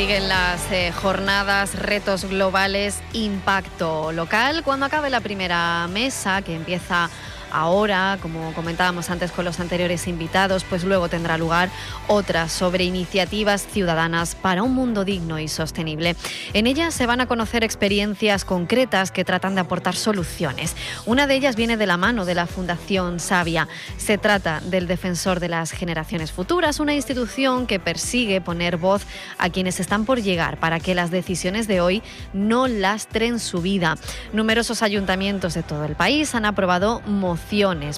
Siguen las eh, jornadas Retos Globales Impacto Local. Cuando acabe la primera mesa, que empieza ahora, como comentábamos antes con los anteriores invitados, pues luego tendrá lugar otra sobre iniciativas ciudadanas para un mundo digno y sostenible. En ellas se van a conocer experiencias concretas que tratan de aportar soluciones. Una de ellas viene de la mano de la Fundación Sabia. Se trata del Defensor de las Generaciones Futuras, una institución que persigue poner voz a quienes están por llegar para que las decisiones de hoy no lastren su vida. Numerosos ayuntamientos de todo el país han aprobado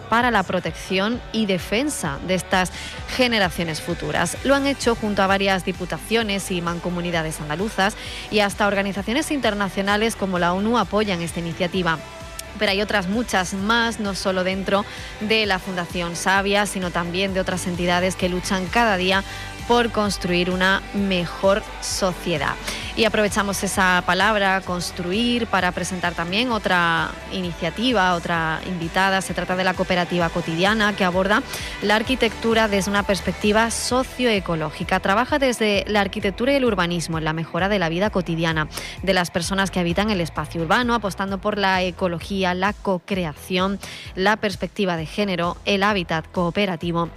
para la protección y defensa de estas generaciones futuras. Lo han hecho junto a varias diputaciones y mancomunidades andaluzas y hasta organizaciones internacionales como la ONU apoyan esta iniciativa pero hay otras muchas más, no solo dentro de la Fundación Sabia, sino también de otras entidades que luchan cada día por construir una mejor sociedad. Y aprovechamos esa palabra, construir, para presentar también otra iniciativa, otra invitada. Se trata de la cooperativa cotidiana que aborda la arquitectura desde una perspectiva socioecológica. Trabaja desde la arquitectura y el urbanismo en la mejora de la vida cotidiana de las personas que habitan el espacio urbano, apostando por la ecología, la co-creación, la perspectiva de género, el hábitat cooperativo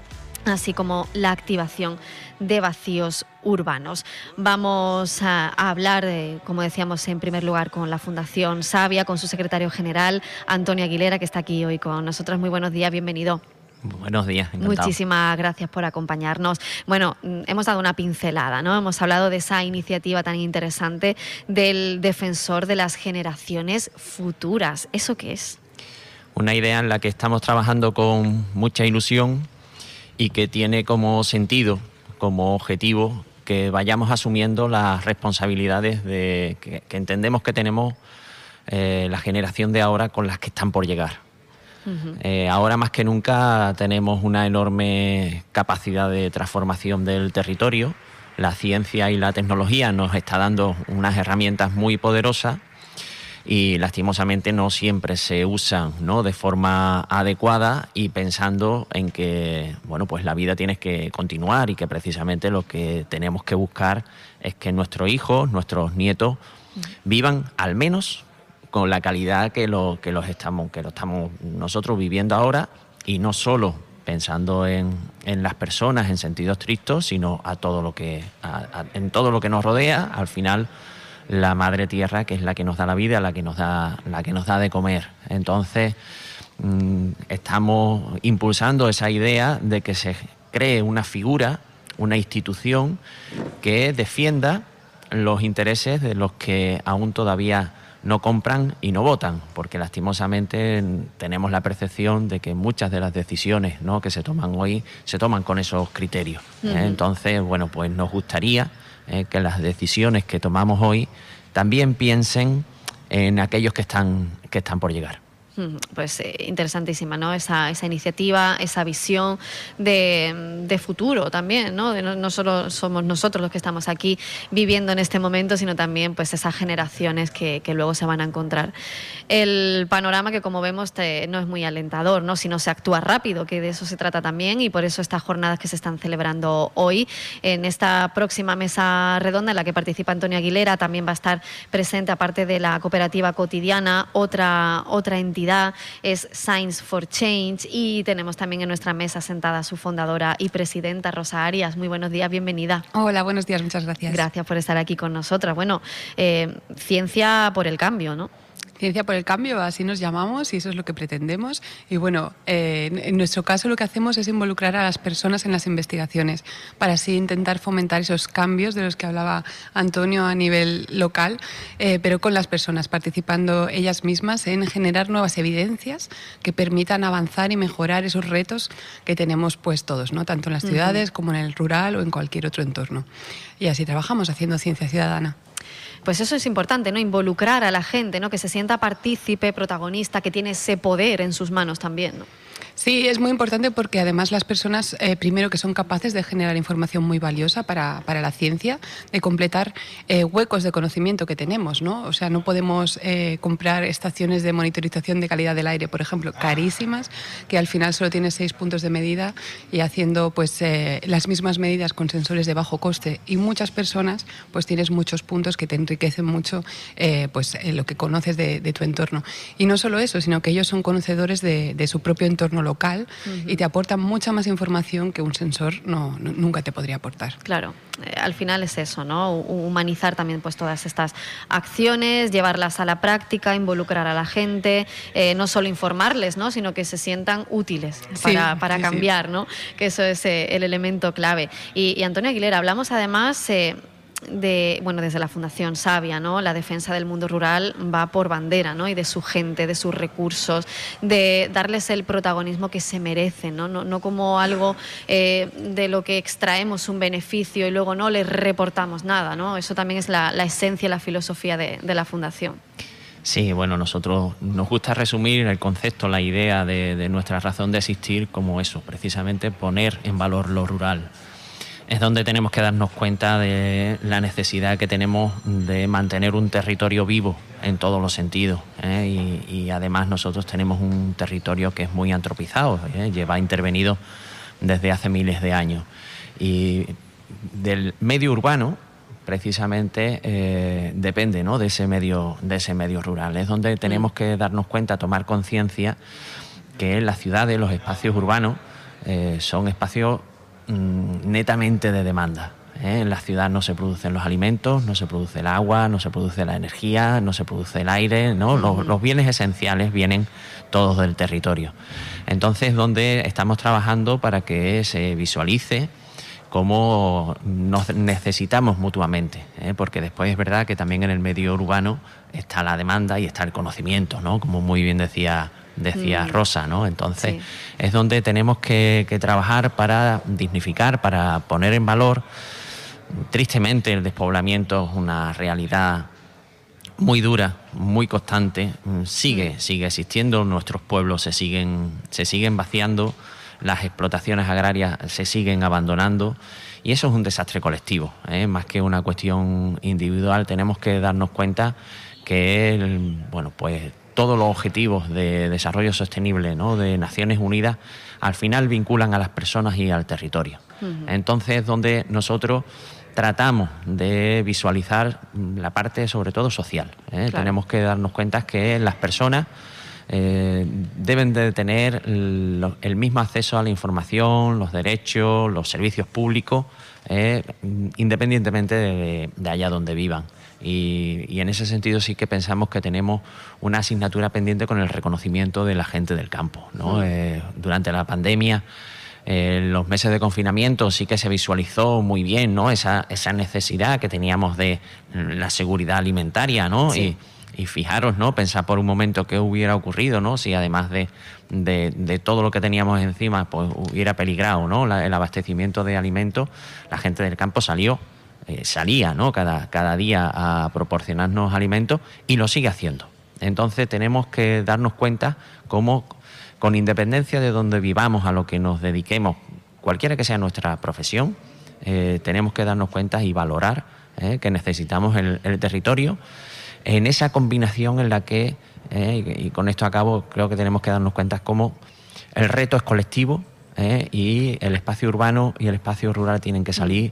así como la activación de vacíos urbanos. Vamos a, hablar, como decíamos en primer lugar, con la Fundación Sabia, con su secretario general, Antonio Aguilera, que está aquí hoy con nosotros. Muy buenos días, bienvenido. Buenos días. Encantado. Muchísimas gracias por acompañarnos. Bueno, mm, hemos dado una pincelada, ¿no? Hemos hablado de esa iniciativa tan interesante del defensor de las generaciones futuras. ¿Eso qué es? Una idea en la que estamos trabajando con mucha ilusión y que tiene como sentido como objetivo que vayamos asumiendo las responsabilidades de, que, entendemos que tenemos eh, la generación de ahora con las que están por llegar. Eh, ahora más que nunca tenemos una enorme capacidad de transformación del territorio. La ciencia y la tecnología nos está dando unas herramientas muy poderosas y lastimosamente no siempre se usan ¿no? de forma adecuada y pensando en que bueno pues la vida tiene que continuar y que precisamente lo que tenemos que buscar es que nuestros hijos, nuestros nietos vivan al menos con la calidad que lo que los estamos que lo estamos nosotros viviendo ahora y no solo pensando en, en las personas en sentido estricto, sino a todo lo que en todo lo que nos rodea, al final la madre tierra, que es la que nos da la vida, la que nos da, la que nos da de comer. Entonces, mm, estamos impulsando esa idea de que se cree una figura, una institución que defienda los intereses de los que aún todavía no compran y no votan, porque lastimosamente tenemos la percepción de que muchas de las decisiones ¿no? que se toman hoy se toman con esos criterios. ¿eh? Entonces, bueno, pues nos gustaría eh, que las decisiones que tomamos hoy también piensen en aquellos que están, que están por llegar. Pues eh, interesantísima, ¿no? Esa, esa, iniciativa, esa visión de, futuro también, ¿no? ¿no? solo somos nosotros los que estamos aquí viviendo en este momento, sino también pues esas generaciones que, luego se van a encontrar. El panorama que como vemos no es muy alentador, ¿no? Si no se actúa rápido, que de eso se trata también y por eso estas jornadas que se están celebrando hoy en esta próxima mesa redonda en la que participa Antonio Aguilera también va a estar presente aparte de la cooperativa cotidiana otra otra entidad es Science for Change y tenemos también en nuestra mesa sentada su fundadora y presidenta Rosa Arias. Muy buenos días, bienvenida. Hola, buenos días, muchas gracias. Gracias por estar aquí con nosotras. Bueno, eh, ciencia por el cambio, ¿no? Ciencia por el Cambio, así nos llamamos y eso es lo que pretendemos. Y bueno, eh, en nuestro caso lo que hacemos es involucrar a las personas en las investigaciones para así intentar fomentar esos cambios de los que hablaba Antonio a nivel local, eh, pero con las personas, participando ellas mismas en generar nuevas evidencias que permitan avanzar y mejorar esos retos que tenemos pues todos, ¿no? tanto en las ciudades como en el rural o en cualquier otro entorno. Y así trabajamos haciendo ciencia ciudadana. Pues eso es importante, ¿no? Involucrar a la gente, ¿no? Que se sienta partícipe, protagonista, que tiene ese poder en sus manos también, ¿no? Sí, es muy importante porque además las personas, eh, primero que son capaces de generar información muy valiosa para, para la ciencia, de completar eh, huecos de conocimiento que tenemos, ¿no? O sea, no podemos eh, comprar estaciones de monitorización de calidad del aire, por ejemplo, carísimas, que al final solo tiene seis puntos de medida y haciendo pues las mismas medidas con sensores de bajo coste y muchas personas, pues tienes muchos puntos que te enriquecen mucho pues lo que conoces de, tu entorno. Y no solo eso, sino que ellos son conocedores de, de su propio entorno local y te aporta mucha más información que un sensor no, nunca te podría aportar. Claro, eh, al final es eso, ¿no? Humanizar también pues todas estas acciones, llevarlas a la práctica, involucrar a la gente, eh, no solo informarles, ¿no? Sino que se sientan útiles para, para cambiar, ¿no? Que eso es eh, el elemento clave. Y, y Antonio Aguilera, hablamos además de, bueno, desde la Fundación Sabia, ¿no? La defensa del mundo rural va por bandera, ¿no? Y de su gente, de sus recursos, de darles el protagonismo que se merecen, ¿no? No, como algo eh, de lo que extraemos un beneficio y luego no les reportamos nada, ¿no? Eso también es la, esencia y la filosofía de, la Fundación. Sí, bueno, nosotros nos gusta resumir el concepto, la idea de, de nuestra razón de existir como eso, precisamente poner en valor lo rural es donde tenemos que darnos cuenta de la necesidad que tenemos de mantener un territorio vivo en todos los sentidos. ¿eh? Y, además nosotros tenemos un territorio que es muy antropizado, ¿eh? lleva intervenido desde hace miles de años. Y del medio urbano, precisamente eh, depende ¿no? de, ese medio, de ese medio rural. Es donde tenemos que darnos cuenta, tomar conciencia que las ciudades, los espacios urbanos, son espacios Mm, netamente de demanda. ¿eh? En la ciudad no se producen los alimentos, no se produce el agua, no se produce la energía, no se produce el aire, ¿no? los, bienes esenciales vienen todos del territorio. Entonces, donde estamos trabajando para que se visualice cómo nos necesitamos mutuamente, ¿eh? porque después es verdad que también en el medio urbano está la demanda y está el conocimiento, ¿no? Como muy bien decía decía mm. Rosa, ¿no? Entonces es donde tenemos que, trabajar para dignificar, para poner en valor. Tristemente el despoblamiento es una realidad muy dura, muy constante, mm, sigue, mm. sigue existiendo, nuestros pueblos se siguen, se siguen vaciando, las explotaciones agrarias se siguen abandonando y eso es un desastre colectivo, ¿eh? más que una cuestión individual, tenemos que darnos cuenta que bueno, pues todos los objetivos de desarrollo sostenible ¿no? de Naciones Unidas al final vinculan a las personas y al territorio. Entonces, donde nosotros tratamos de visualizar la parte sobre todo social. ¿eh? Tenemos que darnos cuenta que las personas eh, deben de tener el, mismo acceso a la información, los derechos, los servicios públicos, eh, independientemente de allá donde vivan. Y, en ese sentido sí que pensamos que tenemos una asignatura pendiente con el reconocimiento de la gente del campo. ¿no? Eh, durante la pandemia, en los meses de confinamiento sí que se visualizó muy bien ¿no? esa, esa necesidad que teníamos de la seguridad alimentaria. ¿no? Y, fijaros, ¿no? Pensar por un momento qué hubiera ocurrido, ¿no? Si además de, de, todo lo que teníamos encima, pues hubiera peligrado, ¿no? el abastecimiento de alimentos, la gente del campo salió eh, salía ¿no? cada, cada día a proporcionarnos alimentos y lo sigue haciendo. Entonces tenemos que darnos cuenta cómo, con independencia de donde vivamos, a lo que nos dediquemos, cualquiera que sea nuestra profesión, eh, tenemos que darnos cuenta y valorar eh, que necesitamos el, territorio en esa combinación en la que, y con esto acabo, creo que tenemos que darnos cuenta cómo el reto es colectivo y el espacio urbano y el espacio rural tienen que salir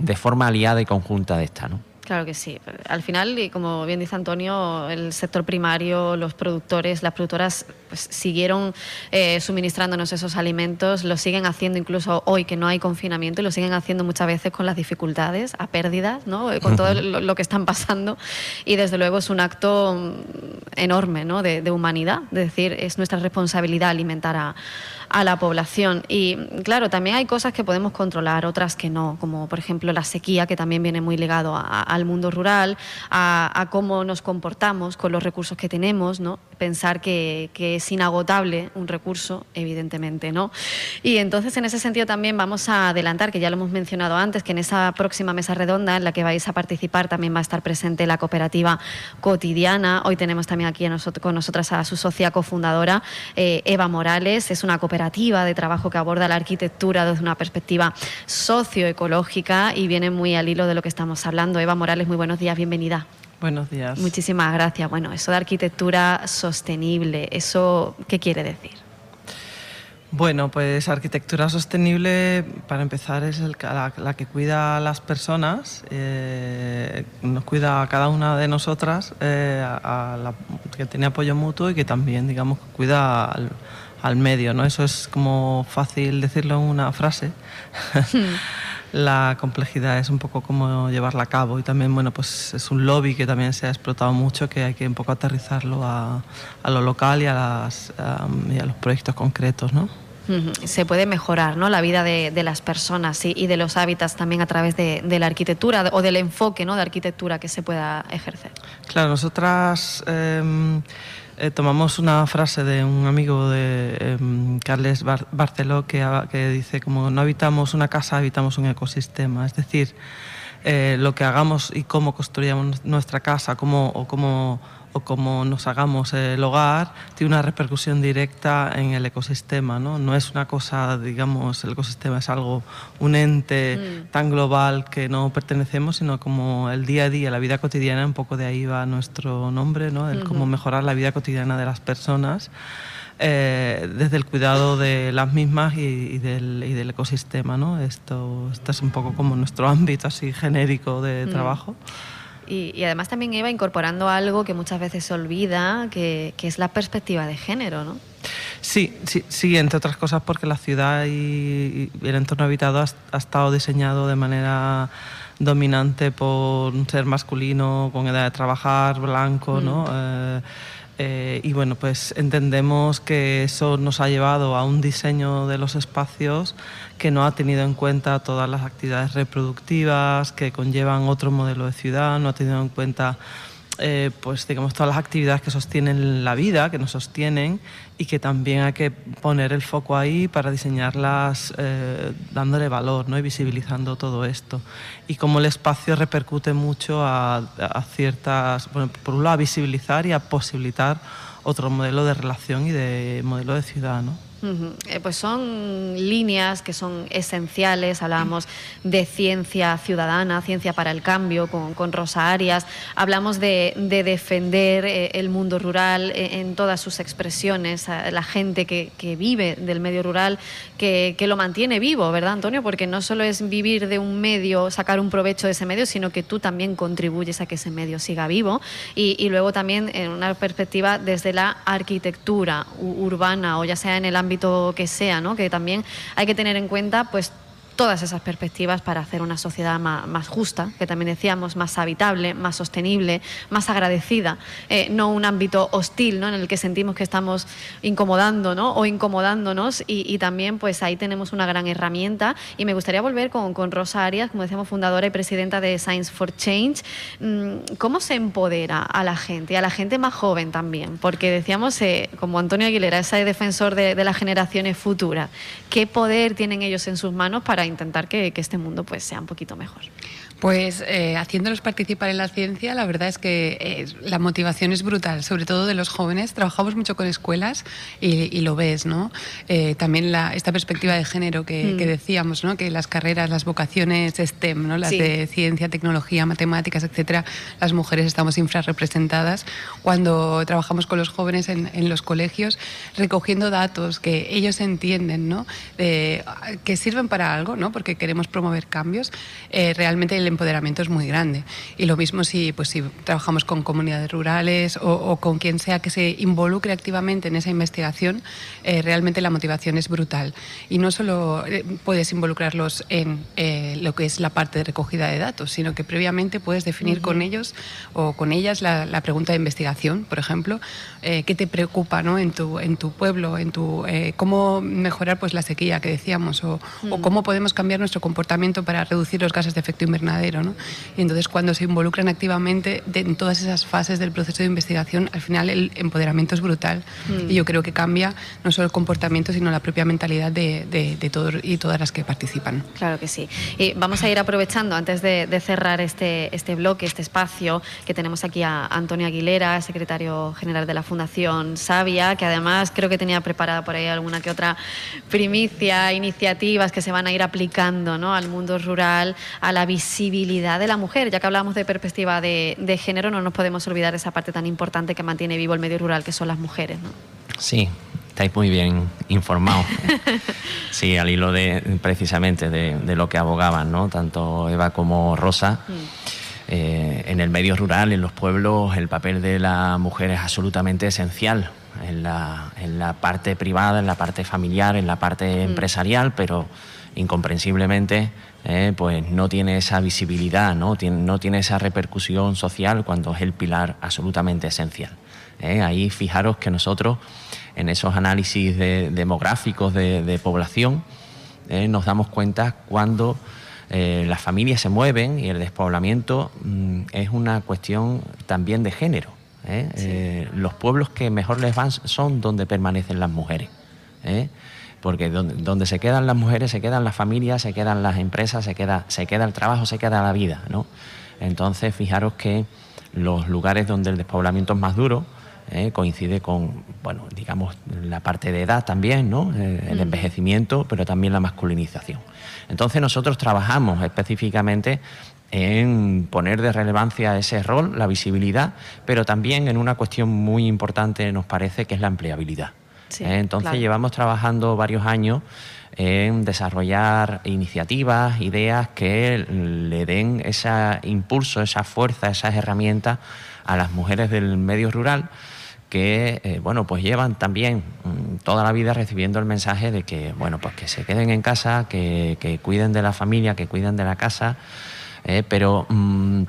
de forma aliada y conjunta de esta, ¿no? Claro que sí. Al final, y como bien dice Antonio, el sector primario, los productores, las productoras pues, siguieron eh, suministrándonos esos alimentos, lo siguen haciendo incluso hoy que no hay confinamiento y lo siguen haciendo muchas veces con las dificultades, a pérdidas, ¿no? con todo lo, que están pasando. Y desde luego es un acto mm, enorme ¿no? de, de humanidad, es decir, es nuestra responsabilidad alimentar a a la población. Y claro, también hay cosas que podemos controlar, otras que no, como por ejemplo la sequía, que también viene muy ligado al mundo rural, a, cómo nos comportamos con los recursos que tenemos, ¿no? Pensar que, es inagotable un recurso, evidentemente, ¿no? Y entonces en ese sentido también vamos a adelantar, que ya lo hemos mencionado antes, que en esa próxima mesa redonda en la que vais a participar también va a estar presente la cooperativa cotidiana. Hoy tenemos también aquí con nosotras a su socia cofundadora, eh, Eva Morales. Es una cooperativa de trabajo que aborda la arquitectura desde una perspectiva socioecológica y viene muy al hilo de lo que estamos hablando. Eva Morales, muy buenos días, bienvenida. Buenos días. Muchísimas gracias. Bueno, eso de arquitectura sostenible, ¿eso qué quiere decir? Bueno, pues arquitectura sostenible, para empezar, es la, que cuida a las personas, eh, nos cuida a cada una de nosotras, eh, que tiene apoyo mutuo y que también, digamos, cuida al, al medio, ¿no? Eso es como fácil decirlo en una frase. La complejidad es un poco cómo llevarla a cabo y también, bueno, pues es un lobby que también se ha explotado mucho, que hay que un poco aterrizarlo a, a lo local y a, las, y a los proyectos concretos, ¿no? se puede mejorar ¿no? la vida de, de las personas y, y, de los hábitats también a través de, de, la arquitectura o del enfoque ¿no? de arquitectura que se pueda ejercer. Claro, nosotras eh, eh, tomamos una frase de un amigo de eh, Carles Barceló que, que, dice como no habitamos una casa, habitamos un ecosistema. Es decir, eh, lo que hagamos y cómo construyamos nuestra casa cómo, o cómo o como nos hagamos el hogar, tiene una repercusión directa en el ecosistema. No, no es una cosa, digamos, el ecosistema es algo, un ente mm. tan global que no pertenecemos, sino como el día a día, la vida cotidiana, un poco de ahí va nuestro nombre, ¿no? el cómo mejorar la vida cotidiana de las personas. Eh, desde el cuidado de las mismas y, del, y del, ecosistema. ¿no? Esto, esto, es un poco como nuestro ámbito así genérico de mm. trabajo. Y, además también iba incorporando algo que muchas veces se olvida, que, es la perspectiva de género, ¿no? Sí, sí, sí, entre otras cosas porque la ciudad y, el entorno habitado ha, estado diseñado de manera dominante por un ser masculino con edad de trabajar, blanco, ¿no? Mm. Eh, eh, y bueno, pues entendemos que eso nos ha llevado a un diseño de los espacios que no ha tenido en cuenta todas las actividades reproductivas que conllevan otro modelo de ciudad, no ha tenido en cuenta eh, pues digamos todas las actividades que sostienen la vida, que nos sostienen y que también hay que poner el foco ahí para diseñarlas eh, dándole valor ¿no? y visibilizando todo esto. Y cómo el espacio repercute mucho a, a ciertas, bueno, por un lado a visibilizar y a posibilitar otro modelo de relación y de modelo de ciudad. ¿no? Eh, pues son líneas que son esenciales. Hablábamos de ciencia ciudadana, ciencia para el cambio con, Rosa Arias. Hablamos de, defender eh, el mundo rural eh, en todas sus expresiones, la gente que, vive del medio rural, que, lo mantiene vivo, ¿verdad, Antonio? Porque no solo es vivir de un medio, sacar un provecho de ese medio, sino que tú también contribuyes a que ese medio siga vivo. Y, y luego también en una perspectiva desde la arquitectura urbana o ya sea en el ámbito ámbito que sea, ¿no? que también hay que tener en cuenta pues todas esas perspectivas para hacer una sociedad más, justa, que también decíamos, más habitable, más sostenible, más agradecida, eh, no un ámbito hostil ¿no? en el que sentimos que estamos incomodando ¿no? o incomodándonos y, también pues ahí tenemos una gran herramienta y me gustaría volver con, con, Rosa Arias, como decíamos, fundadora y presidenta de Science for Change. Mm, ¿Cómo se empodera a la gente, a la gente más joven también? Porque decíamos, eh, como Antonio Aguilera, ese defensor de, de las generaciones futuras, ¿qué poder tienen ellos en sus manos para intentar que, este mundo pues, sea un poquito mejor. Pues eh, haciéndolos participar en la ciencia, la verdad es que eh, la motivación es brutal, sobre todo de los jóvenes. Trabajamos mucho con escuelas y, lo ves, ¿no? Eh, también la, esta perspectiva de género que, mm. decíamos, ¿no? Que las carreras, las vocaciones STEM, ¿no? Las de ciencia, tecnología, matemáticas, etcétera, las mujeres estamos infrarrepresentadas. Cuando trabajamos con los jóvenes en, en los colegios, recogiendo datos que ellos entienden, ¿no? que sirven para algo ¿no? porque queremos promover cambios, eh, realmente el empoderamiento es muy grande. Y lo mismo si, pues, si trabajamos con comunidades rurales o, con quien sea que se involucre activamente en esa investigación, eh, realmente la motivación es brutal. Y no solo eh, puedes involucrarlos en lo que es la parte de recogida de datos, sino que previamente puedes definir con ellos o con ellas la, pregunta de investigación, por ejemplo, qué te preocupa ¿no? en, tu, en tu pueblo, en tu, cómo mejorar pues, la sequía que decíamos, o, o, cómo podemos cambiar nuestro comportamiento para reducir los gases de efecto invernadero. ¿No? Y entonces cuando se involucran activamente en todas esas fases del proceso de investigación, al final el empoderamiento es brutal. Y yo creo que cambia no solo el comportamiento, sino la propia mentalidad de, de, todos y todas las que participan. Claro que sí. Y vamos a ir aprovechando, antes de, cerrar este, este bloque, este espacio, que tenemos aquí a Antonio Aguilera, secretario general de la Fundación Sabia, que además creo que tenía preparada por ahí alguna que otra primicia, iniciativas que se van a ir aplicando ¿no? al mundo rural, a la visibilidad de la mujer. Ya que hablamos de perspectiva de, de género, no nos podemos olvidar esa parte tan importante que mantiene vivo el medio rural, que son las mujeres. ¿no? Sí, estáis muy bien informados. sí, al hilo de precisamente de, lo que abogaban, ¿no? Tanto Eva como Rosa. Mm. Eh, en el medio rural, en los pueblos, el papel de la mujer es absolutamente esencial en la, en la parte privada, en la parte familiar, en la parte mm. empresarial, pero incomprensiblemente eh, pues no tiene esa visibilidad, ¿no? Tiene, no tiene esa repercusión social cuando es el pilar absolutamente esencial. ¿eh? Ahí fijaros que nosotros en esos análisis demográficos de, población ¿eh? nos damos cuenta cuando las familias se mueven y el despoblamiento mm, es una cuestión también de género. los pueblos que mejor les van son donde permanecen las mujeres. ¿Eh? Porque donde, se quedan las mujeres, se quedan las familias, se quedan las empresas, se queda, se queda el trabajo, se queda la vida. ¿no? Entonces, fijaros que los lugares donde el despoblamiento es más duro, coincide con, bueno, digamos, la parte de edad también, ¿no? el envejecimiento, pero también la masculinización. Entonces nosotros trabajamos específicamente en poner de relevancia ese rol, la visibilidad, pero también en una cuestión muy importante nos parece que es la empleabilidad. ¿Eh? Entonces llevamos trabajando varios años en desarrollar iniciativas, ideas que le den ese impulso, esa fuerza, esas herramientas a las mujeres del medio rural que eh, bueno pues llevan también mm, toda la vida recibiendo el mensaje de que bueno pues que se queden en casa, que, que cuiden de la familia, que cuiden de la casa eh, pero mm,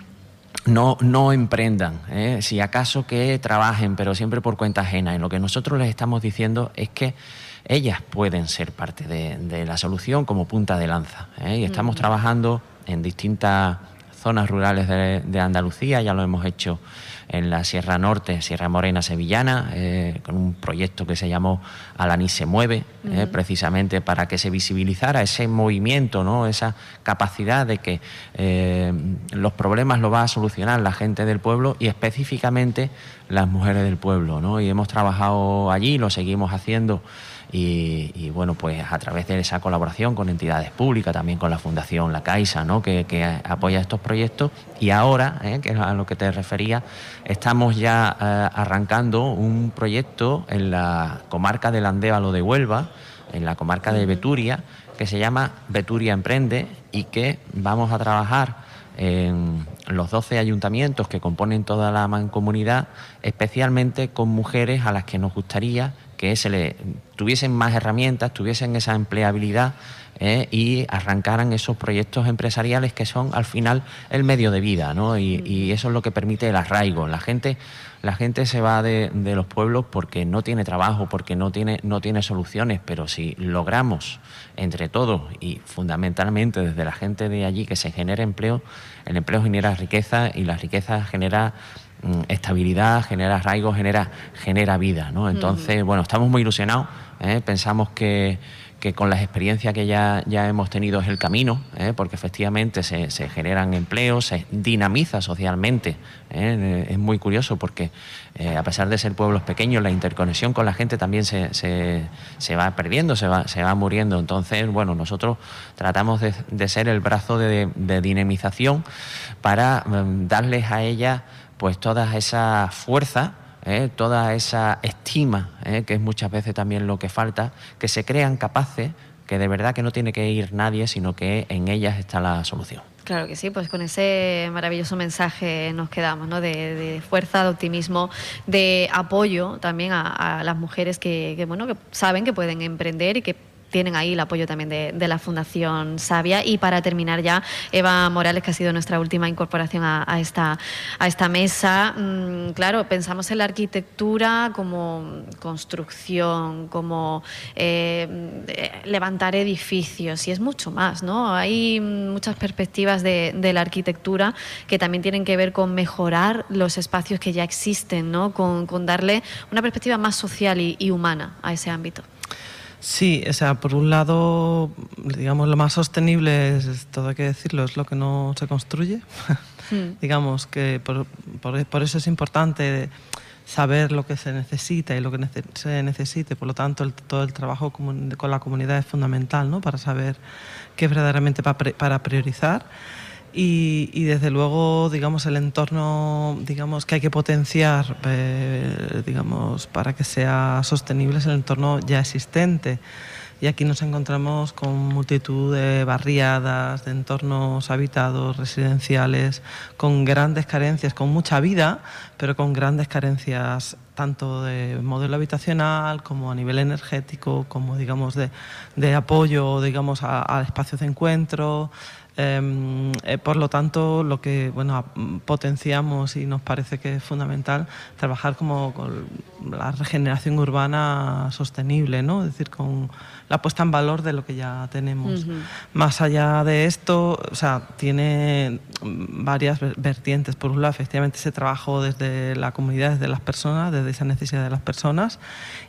no, no emprendan, eh. si acaso que trabajen, pero siempre por cuenta ajena. Y lo que nosotros les estamos diciendo es que ellas pueden ser parte de, la solución como punta de lanza. Eh. Y estamos trabajando en distintas zonas rurales de, Andalucía, ya lo hemos hecho en la Sierra Norte, Sierra Morena Sevillana, eh, con un proyecto que se llamó Alanis se mueve, eh, precisamente para que se visibilizara ese movimiento, ¿no? esa capacidad de que eh, los problemas lo va a solucionar la gente del pueblo y específicamente las mujeres del pueblo. ¿no? Y hemos trabajado allí, lo seguimos haciendo y, bueno, pues a través de esa colaboración con entidades públicas, también con la Fundación La Caixa, ¿no? que, apoya estos proyectos. Y ahora, ¿eh? que es a lo que te refería, estamos ya eh, arrancando un proyecto en la comarca del Andévalo de Huelva, en la comarca de Beturia, que se llama Beturia Emprende y que vamos a trabajar en los 12 ayuntamientos que componen toda la mancomunidad, especialmente con mujeres a las que nos gustaría que se le tuviesen más herramientas, tuviesen esa empleabilidad eh, y arrancaran esos proyectos empresariales que son al final el medio de vida, ¿no? Y, eso es lo que permite el arraigo. La gente, la gente se va de, los pueblos porque no tiene trabajo, porque no tiene, no tiene soluciones, pero si logramos entre todos y fundamentalmente desde la gente de allí que se genere empleo, el empleo genera riqueza y la riqueza genera estabilidad, genera arraigo, genera, genera vida. ¿no? Entonces, bueno, estamos muy ilusionados, ¿eh? pensamos que, con las experiencias que ya, ya hemos tenido es el camino, ¿eh? porque efectivamente se, generan empleos, se dinamiza socialmente. ¿eh? Es muy curioso porque a pesar de ser pueblos pequeños, la interconexión con la gente también se, se, va perdiendo, se va, se va muriendo. Entonces, bueno, nosotros tratamos de, ser el brazo de, de dinamización para mm, darles a ellas pues toda esa fuerza, ¿eh? toda esa estima, ¿eh? que es muchas veces también lo que falta, que se crean capaces que de verdad que no tiene que ir nadie, sino que en ellas está la solución. Claro que sí, pues con ese maravilloso mensaje nos quedamos, ¿no? De, fuerza, de optimismo, de apoyo también a, las mujeres que, que, bueno, que saben que pueden emprender y que tienen ahí el apoyo también de, la Fundación Sabia. Y para terminar ya, Eva Morales, que ha sido nuestra última incorporación a, esta, a esta mesa. Mm, claro, pensamos en la arquitectura como construcción, como eh, levantar edificios, y es mucho más, ¿no? Hay muchas perspectivas de, la arquitectura que también tienen que ver con mejorar los espacios que ya existen, ¿no? Con, darle una perspectiva más social y humana a ese ámbito. Sí, o sea, por un lado, digamos, lo más sostenible es, todo hay que decirlo, es lo que no se construye. Hmm. digamos que por, por, eso es importante saber lo que se necesita y lo que se necesite. Por lo tanto, todo el trabajo con la comunidad es fundamental ¿no? para saber qué es verdaderamente para priorizar. Y, desde luego, digamos, el entorno, digamos, que hay que potenciar, eh, digamos, para que sea sostenible es el entorno ya existente. Y aquí nos encontramos con multitud de barriadas, de entornos habitados, residenciales, con grandes carencias, con mucha vida, pero con grandes carencias tanto de modelo habitacional como a nivel energético, como digamos de, de apoyo, digamos, a, a espacios de encuentro. Em, eh, por lo tanto, lo que bueno, potenciamos y nos parece que es fundamental trabajar como con la regeneración urbana sostenible, ¿no? es decir, con la puesta en valor de lo que ya tenemos. Más allá de esto, o sea, tiene varias vertientes. Por un lado, efectivamente, ese trabajo desde la comunidad, desde las personas, desde esa necesidad de las personas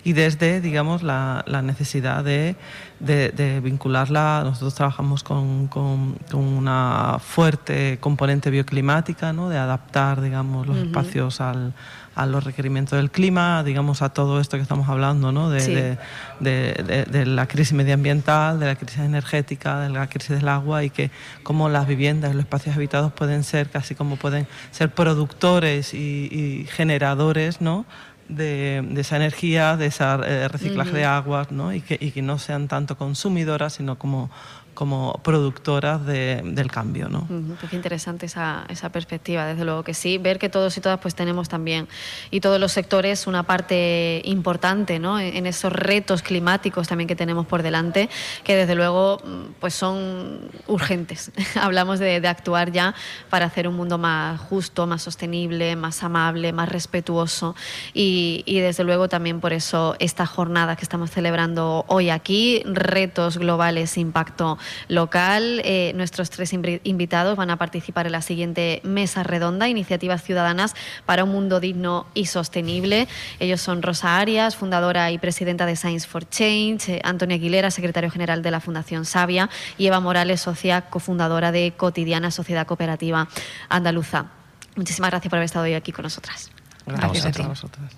y desde, digamos, la, necesidad de, de, vincularla. Nosotros trabajamos con, con, una fuerte componente bioclimática, ¿no? de adaptar, digamos, los espacios al a los requerimientos del clima, digamos, a todo esto que estamos hablando, ¿no? de, de, la crisis medioambiental, de la crisis energética, de la crisis del agua y que cómo las viviendas, los espacios habitados pueden ser casi como pueden ser productores y, generadores, ¿no? De, esa energía, de ese eh, reciclaje de aguas, ¿no? Y que, y que no sean tanto consumidoras, sino como como productoras del cambio. ¿no? pues qué interesante esa, esa, perspectiva, desde luego que sí, ver que todos y todas pues tenemos también, y todos los sectores, una parte importante ¿no? en, esos retos climáticos también que tenemos por delante, que desde luego pues son urgentes. Hablamos de, de, actuar ya para hacer un mundo más justo, más sostenible, más amable, más respetuoso, y, y desde luego también por eso esta jornada que estamos celebrando hoy aquí, retos globales, impacto local. Eh, nuestros tres invitados van a participar en la siguiente mesa redonda, Iniciativas Ciudadanas para un Mundo Digno y Sostenible. Ellos son Rosa Arias, fundadora y presidenta de Science for Change, eh, Antonia Aguilera, secretario general de la Fundación Sabia, y Eva Morales, socia cofundadora de Cotidiana Sociedad Cooperativa Andaluza. Muchísimas gracias por haber estado hoy aquí con nosotras. Gracias, a, vosotras.